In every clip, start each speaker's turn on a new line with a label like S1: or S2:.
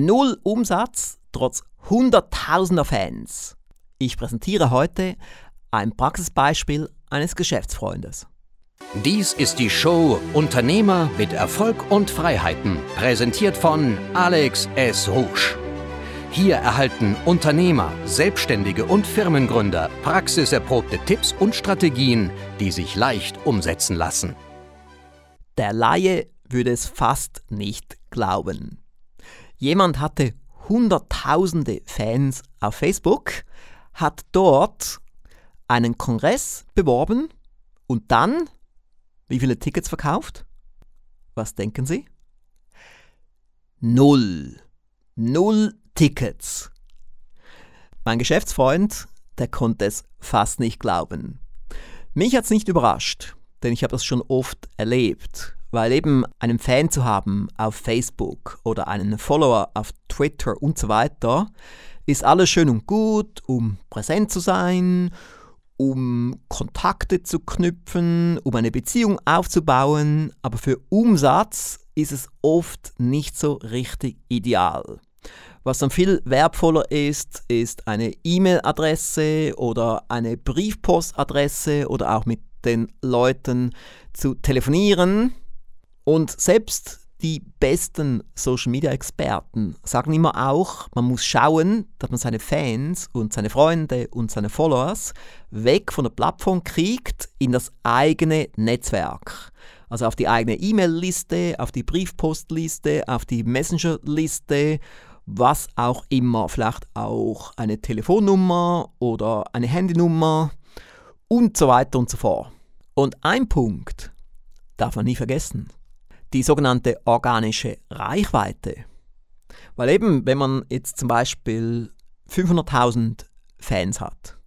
S1: Null Umsatz trotz hunderttausender Fans. Ich präsentiere heute ein Praxisbeispiel eines Geschäftsfreundes.
S2: Dies ist die Show Unternehmer mit Erfolg und Freiheiten, präsentiert von Alex S. Rouge. Hier erhalten Unternehmer, Selbstständige und Firmengründer praxiserprobte Tipps und Strategien, die sich leicht umsetzen lassen.
S1: Der Laie würde es fast nicht glauben. Jemand hatte hunderttausende Fans auf Facebook, hat dort einen Kongress beworben und dann wie viele Tickets verkauft? Was denken Sie? Null. Null Tickets. Mein Geschäftsfreund, der konnte es fast nicht glauben. Mich hat es nicht überrascht, denn ich habe das schon oft erlebt weil eben einen Fan zu haben auf Facebook oder einen Follower auf Twitter und so weiter, ist alles schön und gut, um präsent zu sein, um Kontakte zu knüpfen, um eine Beziehung aufzubauen, aber für Umsatz ist es oft nicht so richtig ideal. Was dann viel wertvoller ist, ist eine E-Mail-Adresse oder eine Briefpostadresse oder auch mit den Leuten zu telefonieren, und selbst die besten Social Media Experten sagen immer auch, man muss schauen, dass man seine Fans und seine Freunde und seine Followers weg von der Plattform kriegt in das eigene Netzwerk. Also auf die eigene E-Mail-Liste, auf die Briefpostliste, auf die Messenger-Liste, was auch immer. Vielleicht auch eine Telefonnummer oder eine Handynummer und so weiter und so fort. Und ein Punkt darf man nie vergessen die sogenannte organische Reichweite. Weil eben, wenn man jetzt zum Beispiel 500.000 Fans hat.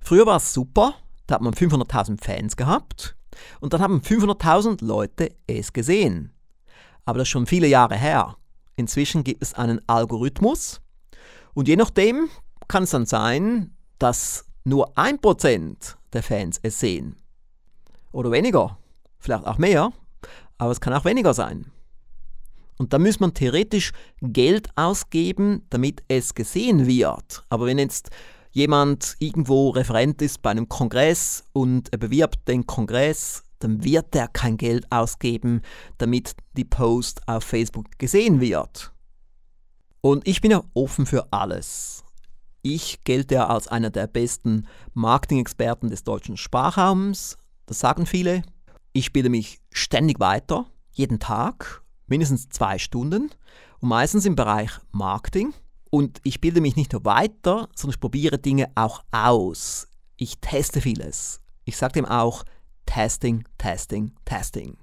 S1: Früher war es super, da hat man 500.000 Fans gehabt und dann haben 500.000 Leute es gesehen. Aber das ist schon viele Jahre her. Inzwischen gibt es einen Algorithmus und je nachdem kann es dann sein, dass nur 1% der Fans es sehen. Oder weniger, vielleicht auch mehr aber es kann auch weniger sein. Und da muss man theoretisch Geld ausgeben, damit es gesehen wird. Aber wenn jetzt jemand irgendwo Referent ist bei einem Kongress und er bewirbt den Kongress, dann wird er kein Geld ausgeben, damit die Post auf Facebook gesehen wird. Und ich bin ja offen für alles. Ich gelte ja als einer der besten Marketing-Experten des deutschen Sprachraums. Das sagen viele. Ich bilde mich ständig weiter, jeden Tag, mindestens zwei Stunden und meistens im Bereich Marketing. Und ich bilde mich nicht nur weiter, sondern ich probiere Dinge auch aus. Ich teste vieles. Ich sage dem auch Testing, Testing, Testing.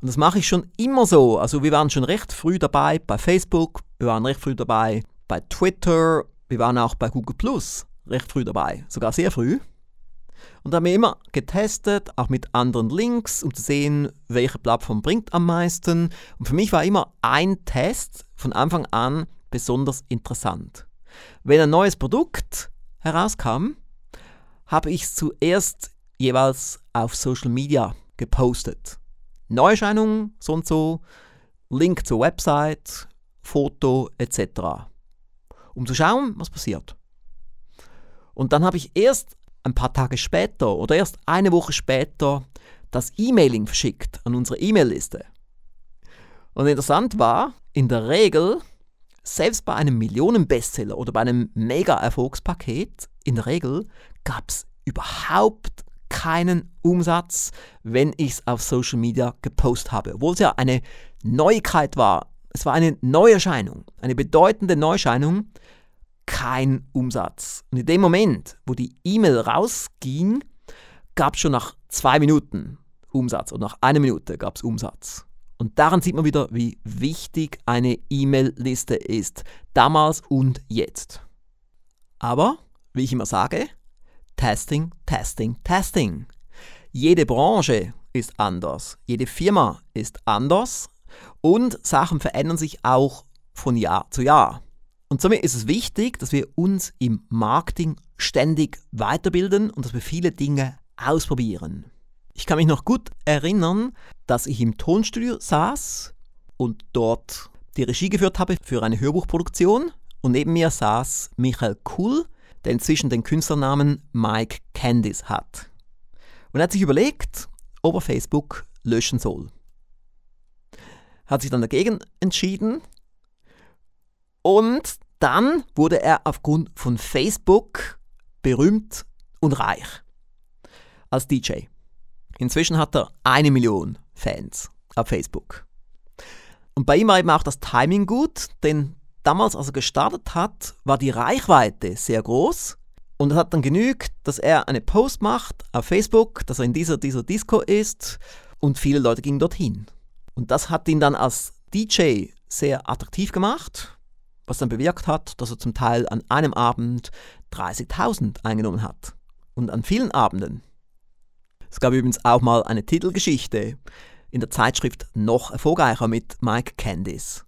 S1: Und das mache ich schon immer so. Also wir waren schon recht früh dabei bei Facebook, wir waren recht früh dabei bei Twitter, wir waren auch bei Google Plus recht früh dabei, sogar sehr früh. Und haben wir immer getestet, auch mit anderen Links, um zu sehen, welche Plattform bringt am meisten. Und für mich war immer ein Test von Anfang an besonders interessant. Wenn ein neues Produkt herauskam, habe ich es zuerst jeweils auf Social Media gepostet. Neuerscheinungen, so und so, Link zur Website, Foto etc. Um zu schauen, was passiert. Und dann habe ich erst ein paar Tage später oder erst eine Woche später das E-Mailing verschickt an unsere E-Mail-Liste. Und interessant war, in der Regel, selbst bei einem Millionen-Bestseller oder bei einem Mega-Erfolgspaket, in der Regel gab es überhaupt keinen Umsatz, wenn ich es auf Social Media gepostet habe. Obwohl es ja eine Neuigkeit war. Es war eine Neuerscheinung, eine bedeutende Neuerscheinung, kein Umsatz. Und in dem Moment, wo die E-Mail rausging, gab es schon nach zwei Minuten Umsatz und nach einer Minute gab es Umsatz. Und daran sieht man wieder, wie wichtig eine E-Mail-Liste ist, damals und jetzt. Aber, wie ich immer sage, Testing, Testing, Testing. Jede Branche ist anders, jede Firma ist anders und Sachen verändern sich auch von Jahr zu Jahr. Und somit ist es wichtig, dass wir uns im Marketing ständig weiterbilden und dass wir viele Dinge ausprobieren. Ich kann mich noch gut erinnern, dass ich im Tonstudio saß und dort die Regie geführt habe für eine Hörbuchproduktion und neben mir saß Michael Kuhl, der inzwischen den Künstlernamen Mike Candice hat. Und er hat sich überlegt, ob er Facebook löschen soll. Hat sich dann dagegen entschieden und dann wurde er aufgrund von Facebook berühmt und reich als DJ. Inzwischen hat er eine Million Fans auf Facebook. Und bei ihm war eben auch das Timing gut, denn damals, als er gestartet hat, war die Reichweite sehr groß. Und es hat dann genügt, dass er eine Post macht auf Facebook, dass er in dieser, dieser Disco ist und viele Leute gingen dorthin. Und das hat ihn dann als DJ sehr attraktiv gemacht, was dann bewirkt hat, dass er zum Teil an einem Abend 30.000 eingenommen hat. Und an vielen Abenden. Es gab übrigens auch mal eine Titelgeschichte in der Zeitschrift Noch erfolgreicher mit Mike Candice.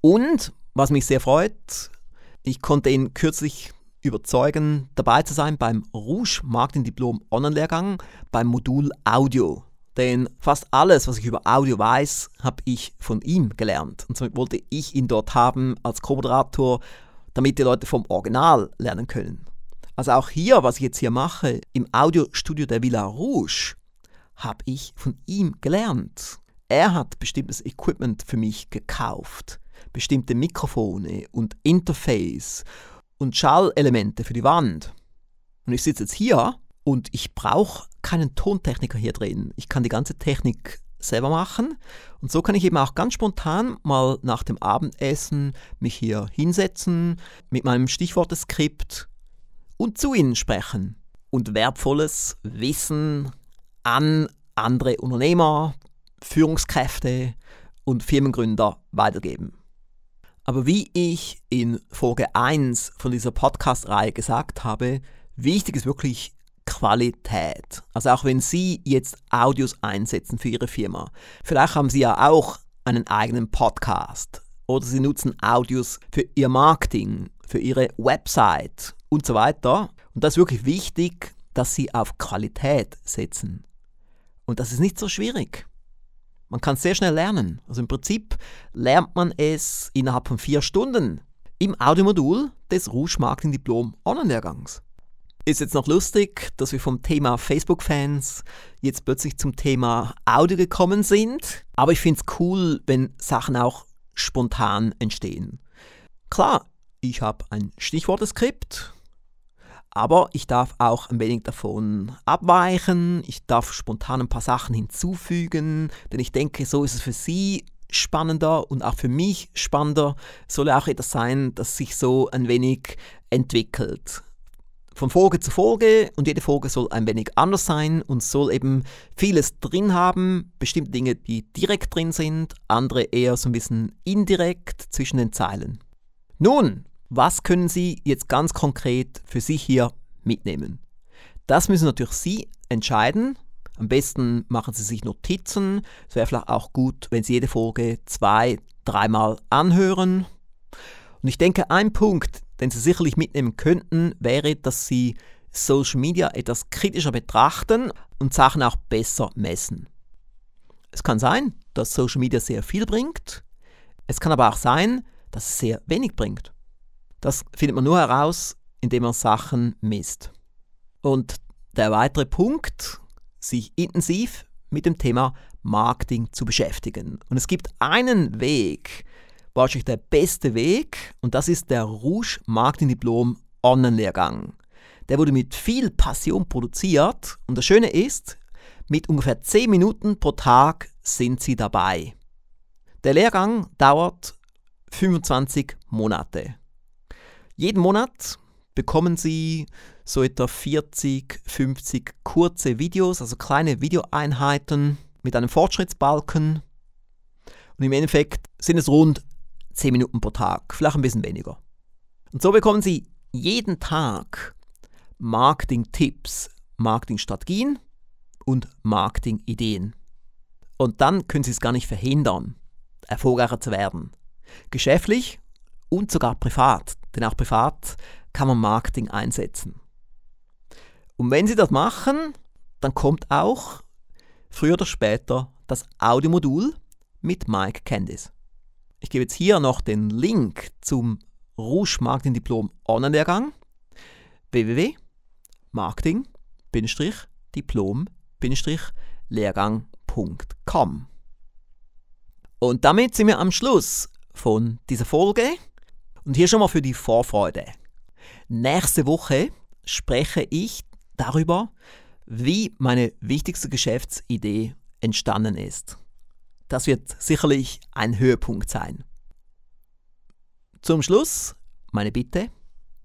S1: Und, was mich sehr freut, ich konnte ihn kürzlich überzeugen, dabei zu sein beim Rouge Marketing Diplom Online-Lehrgang beim Modul Audio. Denn fast alles, was ich über Audio weiß, habe ich von ihm gelernt. Und somit wollte ich ihn dort haben als Co-Moderator, damit die Leute vom Original lernen können. Also auch hier, was ich jetzt hier mache, im Audiostudio der Villa Rouge, habe ich von ihm gelernt. Er hat bestimmtes Equipment für mich gekauft, bestimmte Mikrofone und Interface und Schallelemente für die Wand. Und ich sitze jetzt hier und ich brauche keinen Tontechniker hier drin. Ich kann die ganze Technik selber machen. Und so kann ich eben auch ganz spontan mal nach dem Abendessen mich hier hinsetzen mit meinem Stichworteskript und zu Ihnen sprechen und wertvolles Wissen an andere Unternehmer, Führungskräfte und Firmengründer weitergeben. Aber wie ich in Folge 1 von dieser Podcast-Reihe gesagt habe, wichtig ist wirklich Qualität. Also auch wenn Sie jetzt Audios einsetzen für Ihre Firma, vielleicht haben Sie ja auch einen eigenen Podcast oder Sie nutzen Audios für Ihr Marketing, für Ihre Website und so weiter. Und das ist wirklich wichtig, dass Sie auf Qualität setzen. Und das ist nicht so schwierig. Man kann es sehr schnell lernen. Also im Prinzip lernt man es innerhalb von vier Stunden im Audiomodul des Rouge Marketing Diplom Online-Lehrgangs. Ist jetzt noch lustig, dass wir vom Thema Facebook-Fans jetzt plötzlich zum Thema Audio gekommen sind. Aber ich finde es cool, wenn Sachen auch spontan entstehen. Klar, ich habe ein Stichworteskript, aber ich darf auch ein wenig davon abweichen, ich darf spontan ein paar Sachen hinzufügen, denn ich denke, so ist es für Sie spannender und auch für mich spannender. Soll auch etwas sein, das sich so ein wenig entwickelt. Von Folge zu Folge und jede Folge soll ein wenig anders sein und soll eben vieles drin haben, bestimmte Dinge, die direkt drin sind, andere eher so ein bisschen indirekt zwischen den Zeilen. Nun, was können Sie jetzt ganz konkret für sich hier mitnehmen? Das müssen natürlich Sie entscheiden. Am besten machen Sie sich Notizen. Es wäre vielleicht auch gut, wenn Sie jede Folge zwei, dreimal anhören. Und ich denke, ein Punkt, den Sie sicherlich mitnehmen könnten, wäre, dass Sie Social Media etwas kritischer betrachten und Sachen auch besser messen. Es kann sein, dass Social Media sehr viel bringt. Es kann aber auch sein, dass es sehr wenig bringt. Das findet man nur heraus, indem man Sachen misst. Und der weitere Punkt, sich intensiv mit dem Thema Marketing zu beschäftigen. Und es gibt einen Weg, wahrscheinlich der beste Weg, und das ist der Rouge Marketing Diplom Online-Lehrgang. Der wurde mit viel Passion produziert und das Schöne ist, mit ungefähr 10 Minuten pro Tag sind Sie dabei. Der Lehrgang dauert 25 Monate. Jeden Monat bekommen Sie so etwa 40, 50 kurze Videos, also kleine Videoeinheiten mit einem Fortschrittsbalken. Und im Endeffekt sind es rund 10 Minuten pro Tag, vielleicht ein bisschen weniger. Und so bekommen Sie jeden Tag Marketing-Tipps, Marketing-Strategien und Marketing-Ideen. Und dann können Sie es gar nicht verhindern, erfolgreicher zu werden. Geschäftlich und sogar privat. Denn auch privat kann man Marketing einsetzen. Und wenn Sie das machen, dann kommt auch früher oder später das Audiomodul mit Mike Candice. Ich gebe jetzt hier noch den Link zum Rouge Marketing Diplom Online-Lehrgang www.marketing-diplom-lehrgang.com. Und damit sind wir am Schluss von dieser Folge. Und hier schon mal für die Vorfreude. Nächste Woche spreche ich darüber, wie meine wichtigste Geschäftsidee entstanden ist. Das wird sicherlich ein Höhepunkt sein. Zum Schluss meine Bitte,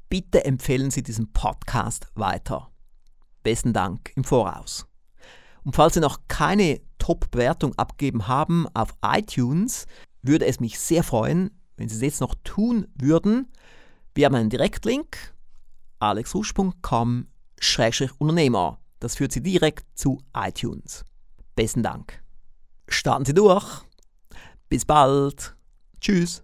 S1: bitte empfehlen Sie diesen Podcast weiter. Besten Dank im Voraus. Und falls Sie noch keine Top-Bewertung abgegeben haben auf iTunes, würde es mich sehr freuen, wenn Sie es jetzt noch tun würden. Wir haben einen Direktlink alexrusch.com-unternehmer. Das führt Sie direkt zu iTunes. Besten Dank. Starten Sie durch. Bis bald. Tschüss.